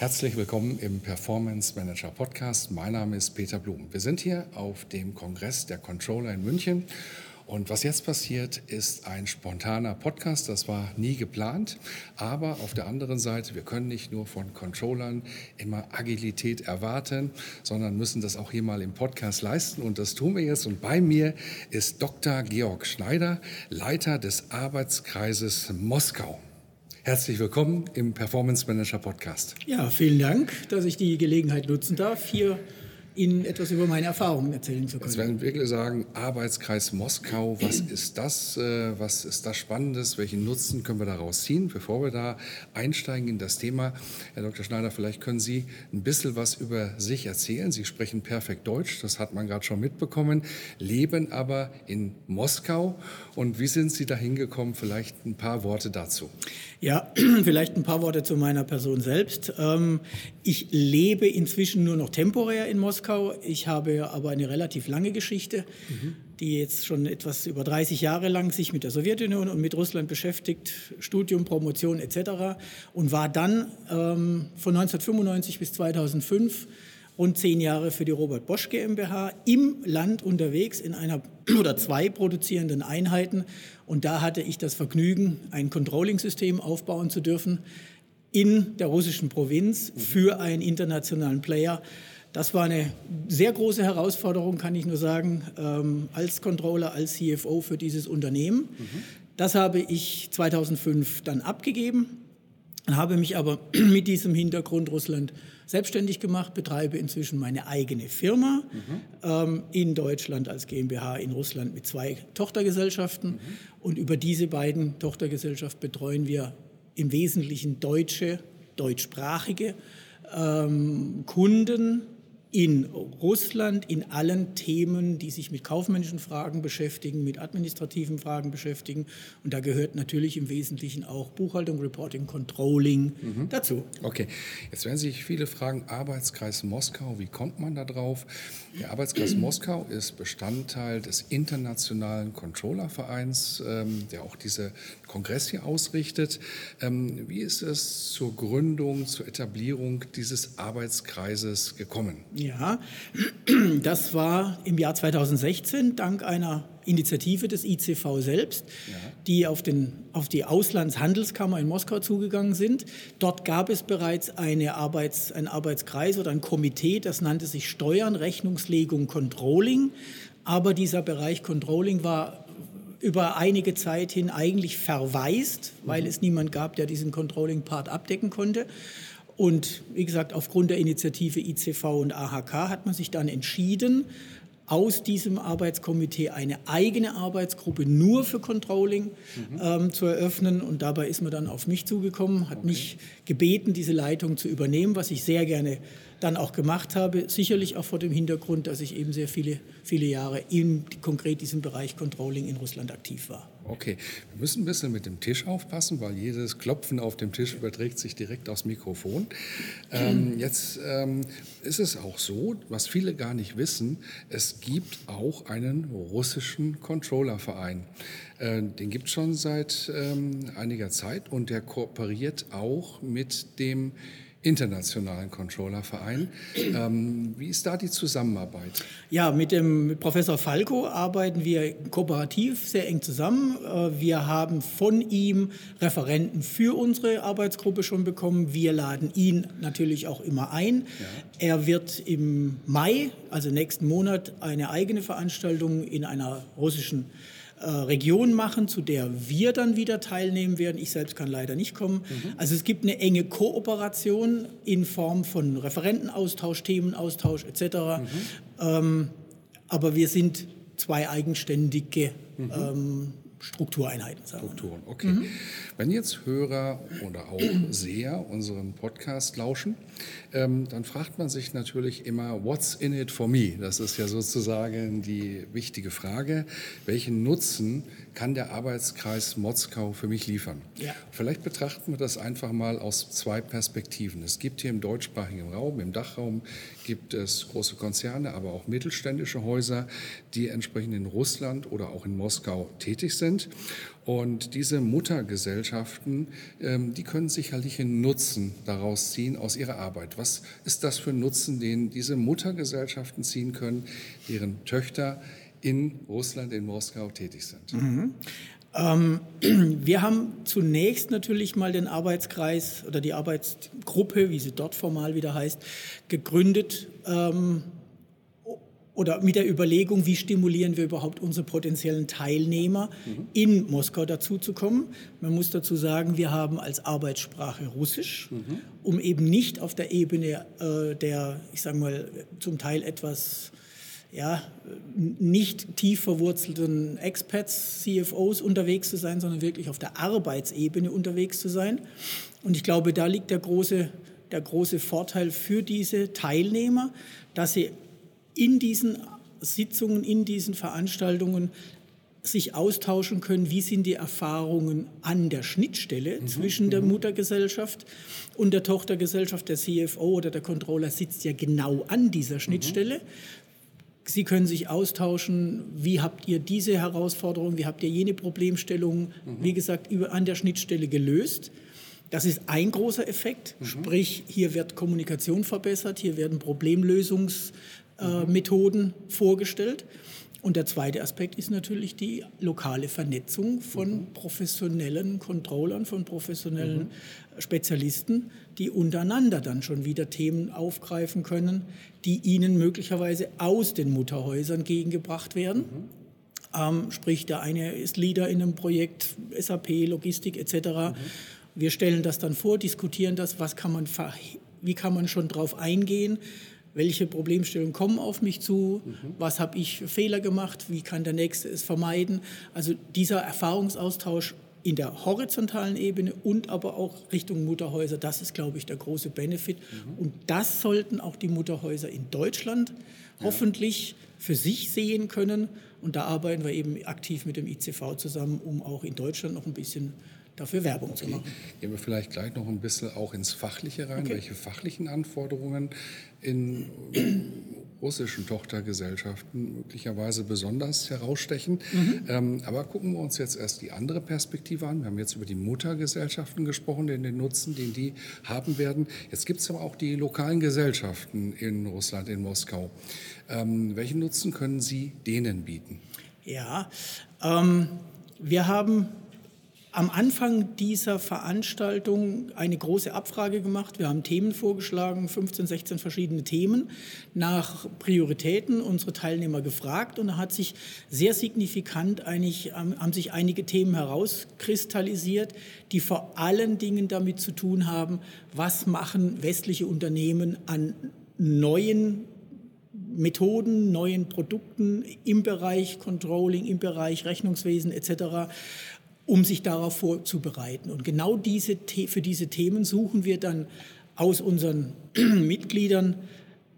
Herzlich willkommen im Performance Manager Podcast. Mein Name ist Peter Blum. Wir sind hier auf dem Kongress der Controller in München. Und was jetzt passiert, ist ein spontaner Podcast. Das war nie geplant. Aber auf der anderen Seite, wir können nicht nur von Controllern immer Agilität erwarten, sondern müssen das auch hier mal im Podcast leisten. Und das tun wir jetzt. Und bei mir ist Dr. Georg Schneider, Leiter des Arbeitskreises Moskau. Herzlich willkommen im Performance Manager Podcast. Ja, vielen Dank, dass ich die Gelegenheit nutzen darf, hier Ihnen etwas über meine Erfahrungen erzählen zu können. Jetzt werden wirklich sagen, Arbeitskreis Moskau, was ist das? Äh, was ist das Spannendes? Welchen Nutzen können wir daraus ziehen? Bevor wir da einsteigen in das Thema, Herr Dr. Schneider, vielleicht können Sie ein bisschen was über sich erzählen. Sie sprechen perfekt Deutsch, das hat man gerade schon mitbekommen, leben aber in Moskau. Und wie sind Sie da hingekommen? Vielleicht ein paar Worte dazu. Ja, vielleicht ein paar Worte zu meiner Person selbst. Ähm, ich lebe inzwischen nur noch temporär in Moskau. Ich habe aber eine relativ lange Geschichte, mhm. die jetzt schon etwas über 30 Jahre lang sich mit der Sowjetunion und mit Russland beschäftigt, Studium, Promotion etc. Und war dann ähm, von 1995 bis 2005 rund zehn Jahre für die Robert Bosch GmbH im Land unterwegs in einer oder zwei produzierenden Einheiten. Und da hatte ich das Vergnügen, ein Controlling-System aufbauen zu dürfen in der russischen Provinz für einen internationalen Player. Das war eine sehr große Herausforderung, kann ich nur sagen, ähm, als Controller, als CFO für dieses Unternehmen. Mhm. Das habe ich 2005 dann abgegeben, habe mich aber mit diesem Hintergrund Russland selbstständig gemacht, betreibe inzwischen meine eigene Firma mhm. ähm, in Deutschland als GmbH, in Russland mit zwei Tochtergesellschaften. Mhm. Und über diese beiden Tochtergesellschaften betreuen wir im Wesentlichen deutsche, deutschsprachige ähm, Kunden in Russland in allen Themen, die sich mit kaufmännischen Fragen beschäftigen, mit administrativen Fragen beschäftigen. Und da gehört natürlich im Wesentlichen auch Buchhaltung, Reporting, Controlling mhm. dazu. Okay, jetzt werden sich viele fragen, Arbeitskreis Moskau, wie kommt man da drauf? Der Arbeitskreis Moskau ist Bestandteil des internationalen Controllervereins, ähm, der auch diese Kongress hier ausrichtet. Ähm, wie ist es zur Gründung, zur Etablierung dieses Arbeitskreises gekommen? Ja, das war im Jahr 2016 dank einer Initiative des ICV selbst, ja. die auf, den, auf die Auslandshandelskammer in Moskau zugegangen sind. Dort gab es bereits eine Arbeits, einen Arbeitskreis oder ein Komitee, das nannte sich Steuern, Rechnungslegung, Controlling. Aber dieser Bereich Controlling war über einige Zeit hin eigentlich verwaist, weil mhm. es niemand gab, der diesen Controlling-Part abdecken konnte. Und wie gesagt, aufgrund der Initiative ICV und AHK hat man sich dann entschieden, aus diesem Arbeitskomitee eine eigene Arbeitsgruppe nur für Controlling mhm. ähm, zu eröffnen. Und dabei ist man dann auf mich zugekommen, hat okay. mich gebeten, diese Leitung zu übernehmen, was ich sehr gerne dann auch gemacht habe. Sicherlich auch vor dem Hintergrund, dass ich eben sehr viele, viele Jahre in konkret diesem Bereich Controlling in Russland aktiv war. Okay, wir müssen ein bisschen mit dem Tisch aufpassen, weil jedes Klopfen auf dem Tisch überträgt sich direkt aufs Mikrofon. Ähm, jetzt ähm, ist es auch so, was viele gar nicht wissen, es gibt auch einen russischen Controllerverein. Äh, den gibt es schon seit ähm, einiger Zeit und der kooperiert auch mit dem internationalen Controllerverein. Ähm, wie ist da die Zusammenarbeit? Ja, mit dem Professor Falco arbeiten wir kooperativ sehr eng zusammen. Äh, wir haben von ihm Referenten für unsere Arbeitsgruppe schon bekommen. Wir laden ihn natürlich auch immer ein. Ja. Er wird im Mai, also nächsten Monat, eine eigene Veranstaltung in einer russischen Region machen, zu der wir dann wieder teilnehmen werden. Ich selbst kann leider nicht kommen. Mhm. Also es gibt eine enge Kooperation in Form von Referentenaustausch, Themenaustausch etc. Mhm. Ähm, aber wir sind zwei eigenständige mhm. ähm, Struktureinheiten. Sagen Strukturen, okay. Mhm. Wenn jetzt Hörer oder auch Seher unseren Podcast lauschen, ähm, dann fragt man sich natürlich immer, what's in it for me? Das ist ja sozusagen die wichtige Frage. Welchen Nutzen kann der Arbeitskreis Motzkau für mich liefern? Ja. Vielleicht betrachten wir das einfach mal aus zwei Perspektiven. Es gibt hier im deutschsprachigen Raum, im Dachraum, gibt es große Konzerne, aber auch mittelständische Häuser, die entsprechend in Russland oder auch in Moskau tätig sind. Und diese Muttergesellschaften, ähm, die können sicherlich einen Nutzen daraus ziehen aus ihrer Arbeit. Was ist das für ein Nutzen, den diese Muttergesellschaften ziehen können, deren Töchter in Russland, in Moskau tätig sind? Mhm. Ähm, wir haben zunächst natürlich mal den Arbeitskreis oder die Arbeitsgruppe, wie sie dort formal wieder heißt, gegründet. Ähm, oder mit der Überlegung, wie stimulieren wir überhaupt unsere potenziellen Teilnehmer, mhm. in Moskau dazuzukommen. Man muss dazu sagen, wir haben als Arbeitssprache Russisch, mhm. um eben nicht auf der Ebene äh, der, ich sage mal, zum Teil etwas ja, nicht tief verwurzelten Expats, CFOs unterwegs zu sein, sondern wirklich auf der Arbeitsebene unterwegs zu sein. Und ich glaube, da liegt der große, der große Vorteil für diese Teilnehmer, dass sie in diesen Sitzungen, in diesen Veranstaltungen sich austauschen können, wie sind die Erfahrungen an der Schnittstelle mhm. zwischen der mhm. Muttergesellschaft und der Tochtergesellschaft. Der CFO oder der Controller sitzt ja genau an dieser mhm. Schnittstelle. Mhm. Sie können sich austauschen, wie habt ihr diese Herausforderung, wie habt ihr jene Problemstellung, mhm. wie gesagt, über, an der Schnittstelle gelöst. Das ist ein großer Effekt, mhm. sprich hier wird Kommunikation verbessert, hier werden Problemlösungs äh, Methoden vorgestellt. Und der zweite Aspekt ist natürlich die lokale Vernetzung von mhm. professionellen Controllern, von professionellen mhm. Spezialisten, die untereinander dann schon wieder Themen aufgreifen können, die ihnen möglicherweise aus den Mutterhäusern gegengebracht werden. Mhm. Ähm, sprich, der eine ist Leader in einem Projekt, SAP, Logistik etc. Mhm. Wir stellen das dann vor, diskutieren das, was kann man wie kann man schon darauf eingehen, welche Problemstellungen kommen auf mich zu, mhm. was habe ich Fehler gemacht, wie kann der Nächste es vermeiden. Also dieser Erfahrungsaustausch in der horizontalen Ebene und aber auch Richtung Mutterhäuser, das ist, glaube ich, der große Benefit. Mhm. Und das sollten auch die Mutterhäuser in Deutschland ja. hoffentlich für sich sehen können. Und da arbeiten wir eben aktiv mit dem ICV zusammen, um auch in Deutschland noch ein bisschen dafür Werbung okay. zu machen. Gehen wir vielleicht gleich noch ein bisschen auch ins Fachliche rein. Okay. Welche fachlichen Anforderungen in russischen Tochtergesellschaften möglicherweise besonders herausstechen. Mhm. Ähm, aber gucken wir uns jetzt erst die andere Perspektive an. Wir haben jetzt über die Muttergesellschaften gesprochen, den, den Nutzen, den die haben werden. Jetzt gibt es aber auch die lokalen Gesellschaften in Russland, in Moskau. Ähm, welchen Nutzen können Sie denen bieten? Ja, ähm, wir haben am Anfang dieser Veranstaltung eine große Abfrage gemacht. Wir haben Themen vorgeschlagen, 15, 16 verschiedene Themen, nach Prioritäten unsere Teilnehmer gefragt und da hat sich sehr signifikant eigentlich, haben sich einige Themen herauskristallisiert, die vor allen Dingen damit zu tun haben, was machen westliche Unternehmen an neuen Methoden, neuen Produkten im Bereich Controlling, im Bereich Rechnungswesen etc um sich darauf vorzubereiten. Und genau diese, für diese Themen suchen wir dann aus unseren Mitgliedern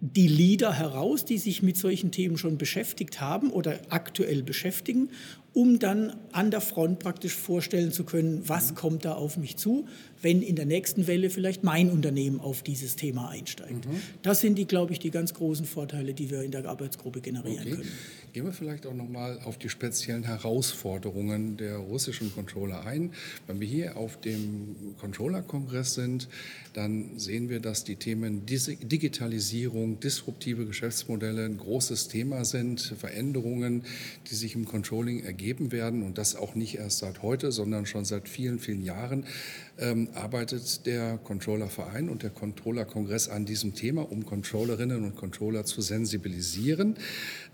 die Leader heraus, die sich mit solchen Themen schon beschäftigt haben oder aktuell beschäftigen, um dann an der Front praktisch vorstellen zu können, was mhm. kommt da auf mich zu, wenn in der nächsten Welle vielleicht mein Unternehmen auf dieses Thema einsteigt. Mhm. Das sind die, glaube ich, die ganz großen Vorteile, die wir in der Arbeitsgruppe generieren okay. können. Gehen wir vielleicht auch noch mal auf die speziellen Herausforderungen der russischen Controller ein. Wenn wir hier auf dem Controller-Kongress sind, dann sehen wir, dass die Themen Digitalisierung, disruptive Geschäftsmodelle ein großes Thema sind, Veränderungen, die sich im Controlling ergeben werden und das auch nicht erst seit heute, sondern schon seit vielen, vielen Jahren ähm, arbeitet der Controllerverein und der Controllerkongress an diesem Thema, um Controllerinnen und Controller zu sensibilisieren.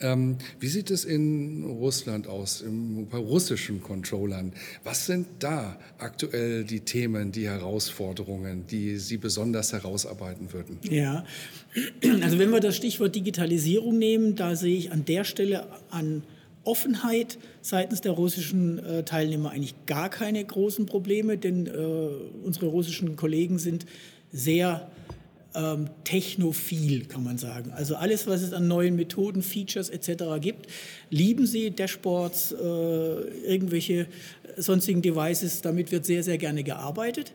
Ähm, wie sieht es in Russland aus, im, bei russischen Controllern? Was sind da aktuell die Themen, die Herausforderungen, die Sie besonders herausarbeiten würden? Ja, also wenn wir das Stichwort Digitalisierung nehmen, da sehe ich an der Stelle an Offenheit seitens der russischen äh, Teilnehmer eigentlich gar keine großen Probleme, denn äh, unsere russischen Kollegen sind sehr ähm, technophil, kann man sagen. Also alles, was es an neuen Methoden, Features etc. gibt, lieben sie, Dashboards, äh, irgendwelche sonstigen Devices, damit wird sehr, sehr gerne gearbeitet.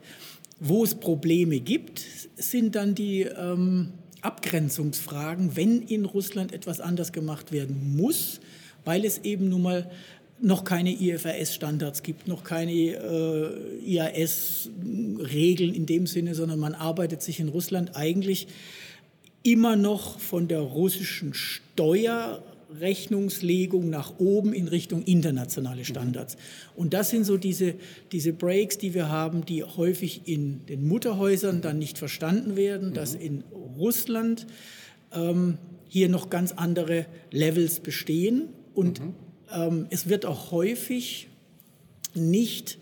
Wo es Probleme gibt, sind dann die ähm, Abgrenzungsfragen, wenn in Russland etwas anders gemacht werden muss, weil es eben nun mal noch keine IFRS-Standards gibt, noch keine äh, IAS-Regeln in dem Sinne, sondern man arbeitet sich in Russland eigentlich immer noch von der russischen Steuerrechnungslegung nach oben in Richtung internationale Standards. Und das sind so diese, diese Breaks, die wir haben, die häufig in den Mutterhäusern dann nicht verstanden werden, dass in Russland ähm, hier noch ganz andere Levels bestehen und mhm ähm, es wird auch häufig nicht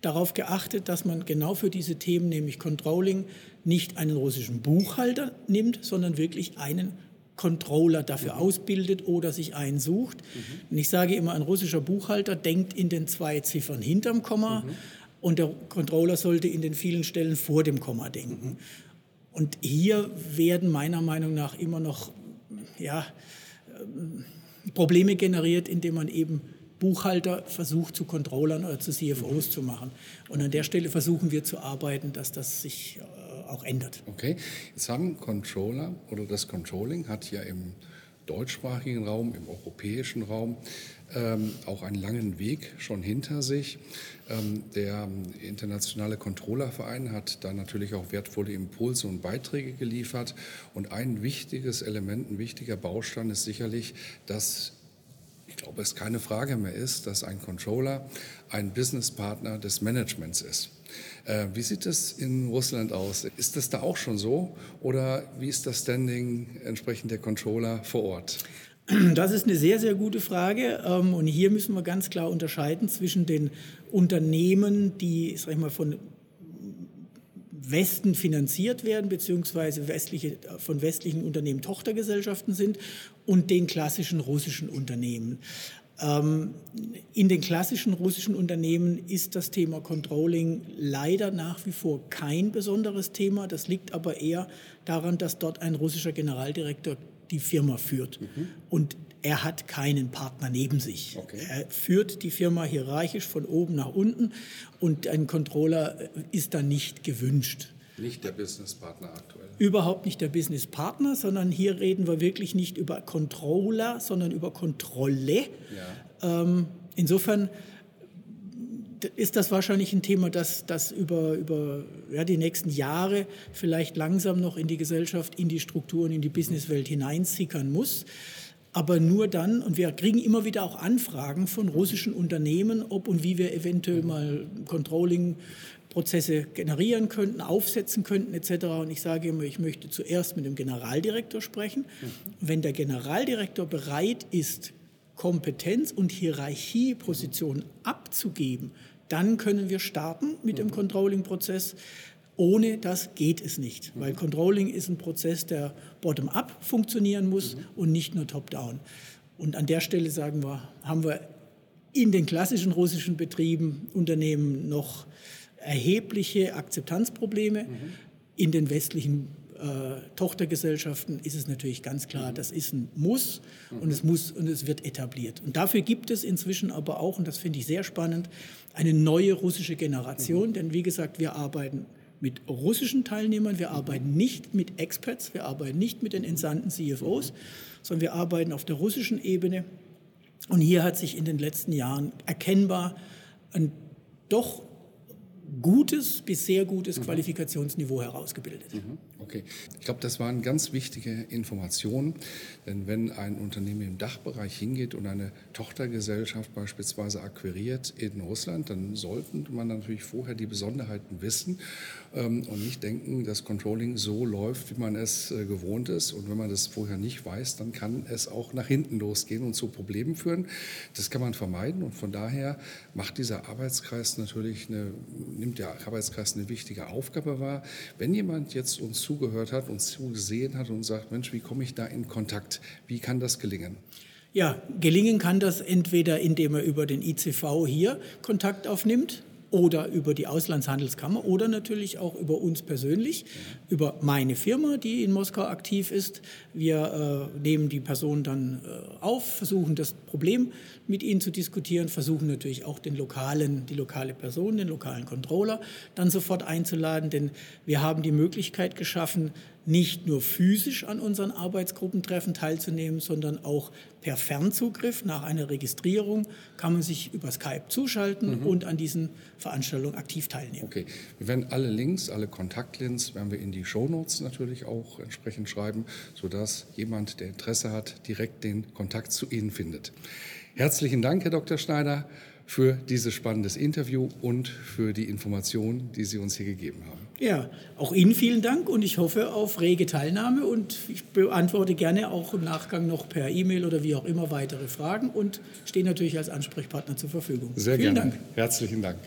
darauf geachtet, dass man genau für diese Themen, nämlich Controlling, nicht einen russischen Buchhalter nimmt, sondern wirklich einen Controller dafür mhm. ausbildet oder sich einen sucht. Mhm. Und ich sage immer, ein russischer Buchhalter denkt in den zwei Ziffern hinterm Komma mhm. und der Controller sollte in den vielen Stellen vor dem Komma denken. Mhm. Und hier werden meiner Meinung nach immer noch ja, ähm, Probleme generiert, indem man eben Buchhalter versucht zu Controllern oder zu CFOs zu machen. Und an der Stelle versuchen wir zu arbeiten, dass das sich äh, auch ändert. Okay, jetzt haben Controller oder das Controlling hat ja im deutschsprachigen Raum, im europäischen Raum ähm, auch einen langen Weg schon hinter sich. Ähm, der internationale Controllerverein hat da natürlich auch wertvolle Impulse und Beiträge geliefert. Und ein wichtiges Element, ein wichtiger Baustein ist sicherlich, dass ich glaube, es keine Frage mehr ist, dass ein Controller ein Businesspartner des Managements ist. Äh, wie sieht es in Russland aus? Ist das da auch schon so oder wie ist das Standing entsprechend der Controller vor Ort? Das ist eine sehr, sehr gute Frage. Ähm, und hier müssen wir ganz klar unterscheiden zwischen den Unternehmen, die sag ich mal, von Westen finanziert werden, beziehungsweise westliche, von westlichen Unternehmen Tochtergesellschaften sind und den klassischen russischen Unternehmen. Ähm, in den klassischen russischen Unternehmen ist das Thema Controlling leider nach wie vor kein besonderes Thema. Das liegt aber eher daran, dass dort ein russischer Generaldirektor die Firma führt. Mhm. Und er hat keinen Partner neben sich. Okay. Er führt die Firma hierarchisch von oben nach unten und ein Controller ist da nicht gewünscht. Nicht der Businesspartner aktuell. Überhaupt nicht der Businesspartner, sondern hier reden wir wirklich nicht über Controller, sondern über Kontrolle. Ja. Ähm, insofern ist das wahrscheinlich ein Thema, das, das über, über ja, die nächsten Jahre vielleicht langsam noch in die Gesellschaft, in die Strukturen, in die Businesswelt hineinsickern muss. Aber nur dann, und wir kriegen immer wieder auch Anfragen von russischen Unternehmen, ob und wie wir eventuell mal Controlling Prozesse generieren könnten, aufsetzen könnten etc. Und ich sage immer, ich möchte zuerst mit dem Generaldirektor sprechen. Mhm. Wenn der Generaldirektor bereit ist, Kompetenz und Hierarchiepositionen abzugeben, dann können wir starten mit dem mhm. Controlling-Prozess. Ohne das geht es nicht, mhm. weil Controlling ist ein Prozess, der bottom-up funktionieren muss und nicht nur top-down. Und an der Stelle sagen wir, haben wir in den klassischen russischen Betrieben, Unternehmen noch erhebliche Akzeptanzprobleme. Mhm. In den westlichen äh, Tochtergesellschaften ist es natürlich ganz klar, mhm. das ist ein Muss mhm. und es muss und es wird etabliert. Und dafür gibt es inzwischen aber auch, und das finde ich sehr spannend, eine neue russische Generation. Mhm. Denn wie gesagt, wir arbeiten mit russischen Teilnehmern, wir arbeiten nicht mit Experts, wir arbeiten nicht mit den entsandten CFOs, sondern wir arbeiten auf der russischen Ebene. Und hier hat sich in den letzten Jahren erkennbar ein doch gutes bis sehr gutes mhm. Qualifikationsniveau herausgebildet. Mhm. Okay, ich glaube, das waren ganz wichtige Informationen, denn wenn ein Unternehmen im Dachbereich hingeht und eine Tochtergesellschaft beispielsweise akquiriert in Russland, dann sollte man natürlich vorher die Besonderheiten wissen ähm, und nicht denken, dass Controlling so läuft, wie man es äh, gewohnt ist. Und wenn man das vorher nicht weiß, dann kann es auch nach hinten losgehen und zu Problemen führen. Das kann man vermeiden und von daher macht dieser Arbeitskreis natürlich eine, nimmt der Arbeitskreis eine wichtige Aufgabe wahr. Wenn jemand jetzt uns zugehört hat, uns zugesehen hat und sagt, Mensch, wie komme ich da in Kontakt? Wie kann das gelingen? Ja, gelingen kann das entweder, indem er über den ICV hier Kontakt aufnimmt oder über die Auslandshandelskammer oder natürlich auch über uns persönlich, über meine Firma, die in Moskau aktiv ist. Wir äh, nehmen die Person dann äh, auf, versuchen das Problem mit ihnen zu diskutieren, versuchen natürlich auch den lokalen, die lokale Person, den lokalen Controller dann sofort einzuladen, denn wir haben die Möglichkeit geschaffen, nicht nur physisch an unseren Arbeitsgruppentreffen teilzunehmen, sondern auch per Fernzugriff nach einer Registrierung kann man sich über Skype zuschalten mhm. und an diesen Veranstaltungen aktiv teilnehmen. Okay, wir werden alle Links, alle Kontaktlinks werden wir in die Shownotes natürlich auch entsprechend schreiben, sodass jemand, der Interesse hat, direkt den Kontakt zu Ihnen findet. Herzlichen Dank, Herr Dr. Schneider, für dieses spannendes Interview und für die Informationen, die Sie uns hier gegeben haben. Ja, auch Ihnen vielen Dank und ich hoffe auf rege Teilnahme und ich beantworte gerne auch im Nachgang noch per E-Mail oder wie auch immer weitere Fragen und stehe natürlich als Ansprechpartner zur Verfügung. Sehr vielen gerne. Dank. Herzlichen Dank.